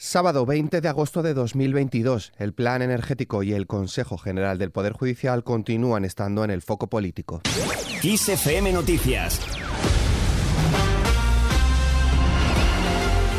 Sábado 20 de agosto de 2022, el Plan Energético y el Consejo General del Poder Judicial continúan estando en el foco político. XFM Noticias.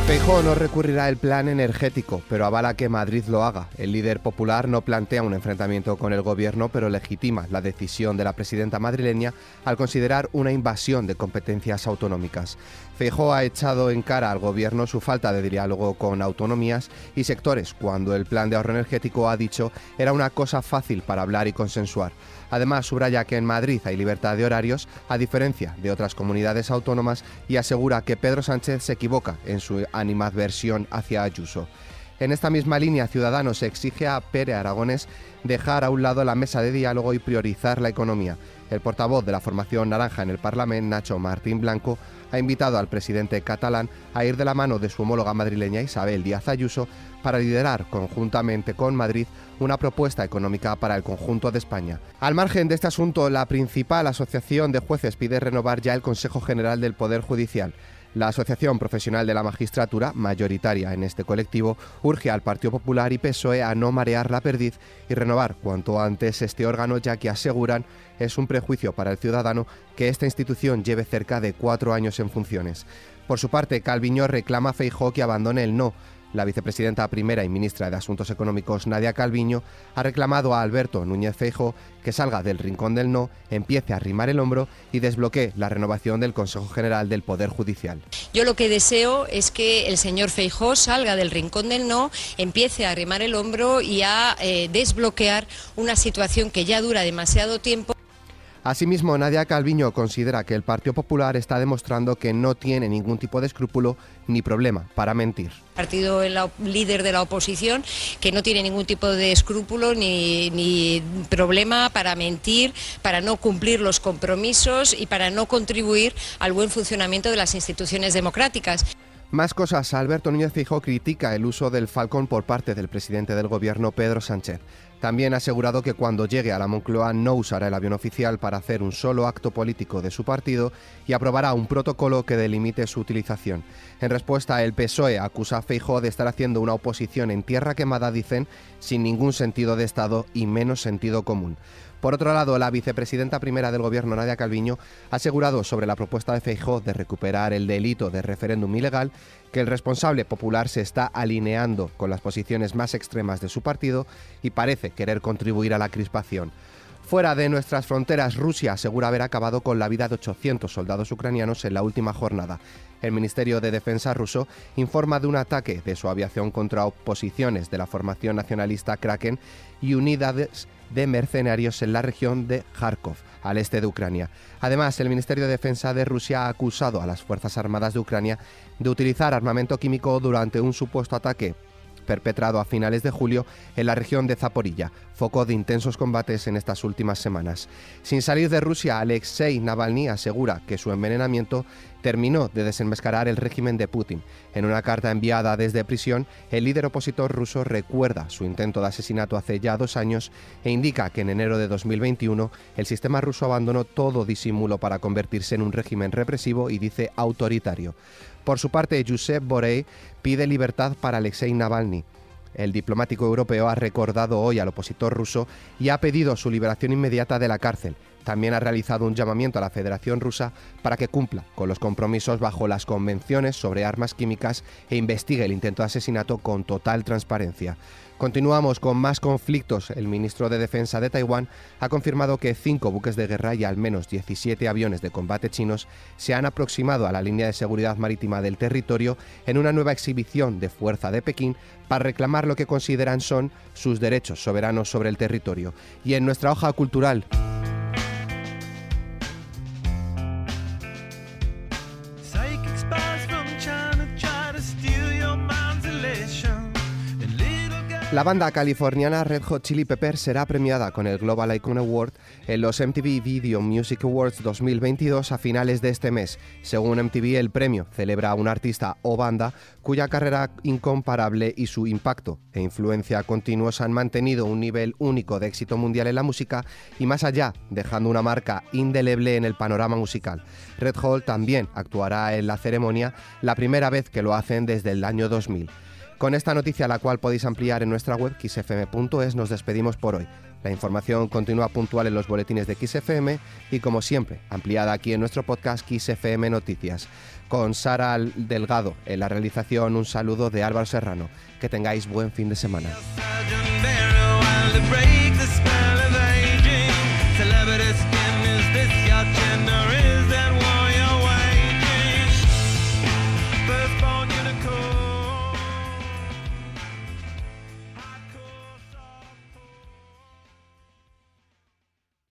Feijóo no recurrirá al plan energético, pero avala que Madrid lo haga. El líder popular no plantea un enfrentamiento con el gobierno, pero legitima la decisión de la presidenta madrileña al considerar una invasión de competencias autonómicas. Feijóo ha echado en cara al gobierno su falta de diálogo con autonomías y sectores, cuando el plan de ahorro energético ha dicho era una cosa fácil para hablar y consensuar. Además, subraya que en Madrid hay libertad de horarios, a diferencia de otras comunidades autónomas, y asegura que Pedro Sánchez se equivoca en su animadversión hacia Ayuso. En esta misma línea, Ciudadanos exige a Pere Aragones dejar a un lado la mesa de diálogo y priorizar la economía. El portavoz de la formación naranja en el Parlamento, Nacho Martín Blanco, ha invitado al presidente catalán a ir de la mano de su homóloga madrileña Isabel Díaz Ayuso para liderar conjuntamente con Madrid una propuesta económica para el conjunto de España. Al margen de este asunto, la principal asociación de jueces pide renovar ya el Consejo General del Poder Judicial. La Asociación Profesional de la Magistratura, mayoritaria en este colectivo, urge al Partido Popular y PSOE a no marear la perdiz y renovar cuanto antes este órgano, ya que aseguran es un prejuicio para el ciudadano que esta institución lleve cerca de cuatro años en funciones. Por su parte, Calviño reclama a Feijó que abandone el no, la vicepresidenta primera y ministra de Asuntos Económicos, Nadia Calviño, ha reclamado a Alberto Núñez Feijo que salga del rincón del no, empiece a arrimar el hombro y desbloquee la renovación del Consejo General del Poder Judicial. Yo lo que deseo es que el señor Feijó salga del rincón del no, empiece a arrimar el hombro y a eh, desbloquear una situación que ya dura demasiado tiempo. Asimismo, Nadia Calviño considera que el Partido Popular está demostrando que no tiene ningún tipo de escrúpulo ni problema para mentir. Partido líder de la oposición que no tiene ningún tipo de escrúpulo ni, ni problema para mentir, para no cumplir los compromisos y para no contribuir al buen funcionamiento de las instituciones democráticas. Más cosas. Alberto Núñez Fijó critica el uso del Falcón por parte del presidente del gobierno, Pedro Sánchez. También ha asegurado que cuando llegue a la Moncloa no usará el avión oficial para hacer un solo acto político de su partido y aprobará un protocolo que delimite su utilización. En respuesta, el PSOE acusa a Feijóo de estar haciendo una oposición en tierra quemada, dicen, sin ningún sentido de Estado y menos sentido común. Por otro lado, la vicepresidenta primera del Gobierno, Nadia Calviño, ha asegurado sobre la propuesta de Feijóo de recuperar el delito de referéndum ilegal que el responsable popular se está alineando con las posiciones más extremas de su partido y parece querer contribuir a la crispación. Fuera de nuestras fronteras, Rusia asegura haber acabado con la vida de 800 soldados ucranianos en la última jornada. El Ministerio de Defensa ruso informa de un ataque de su aviación contra oposiciones de la formación nacionalista Kraken y unidades de mercenarios en la región de Kharkov, al este de Ucrania. Además, el Ministerio de Defensa de Rusia ha acusado a las Fuerzas Armadas de Ucrania de utilizar armamento químico durante un supuesto ataque perpetrado a finales de julio en la región de Zaporilla, foco de intensos combates en estas últimas semanas. Sin salir de Rusia, Alexei Navalny asegura que su envenenamiento terminó de desenmascarar el régimen de Putin. En una carta enviada desde prisión, el líder opositor ruso recuerda su intento de asesinato hace ya dos años e indica que en enero de 2021 el sistema ruso abandonó todo disimulo para convertirse en un régimen represivo y dice autoritario. Por su parte, Josep Borrell pide libertad para Alexei Navalny. El diplomático europeo ha recordado hoy al opositor ruso y ha pedido su liberación inmediata de la cárcel. También ha realizado un llamamiento a la Federación Rusa para que cumpla con los compromisos bajo las convenciones sobre armas químicas e investigue el intento de asesinato con total transparencia. Continuamos con más conflictos. El ministro de Defensa de Taiwán ha confirmado que cinco buques de guerra y al menos 17 aviones de combate chinos se han aproximado a la línea de seguridad marítima del territorio en una nueva exhibición de fuerza de Pekín para reclamar lo que consideran son sus derechos soberanos sobre el territorio. Y en nuestra hoja cultural... La banda californiana Red Hot Chili Peppers será premiada con el Global Icon Award en los MTV Video Music Awards 2022 a finales de este mes. Según MTV, el premio celebra a un artista o banda cuya carrera incomparable y su impacto e influencia continuos han mantenido un nivel único de éxito mundial en la música y más allá, dejando una marca indeleble en el panorama musical. Red Hot también actuará en la ceremonia, la primera vez que lo hacen desde el año 2000. Con esta noticia, la cual podéis ampliar en nuestra web xfm.es, nos despedimos por hoy. La información continúa puntual en los boletines de XFM y, como siempre, ampliada aquí en nuestro podcast XFM Noticias. Con Sara Delgado en la realización, un saludo de Álvaro Serrano. Que tengáis buen fin de semana.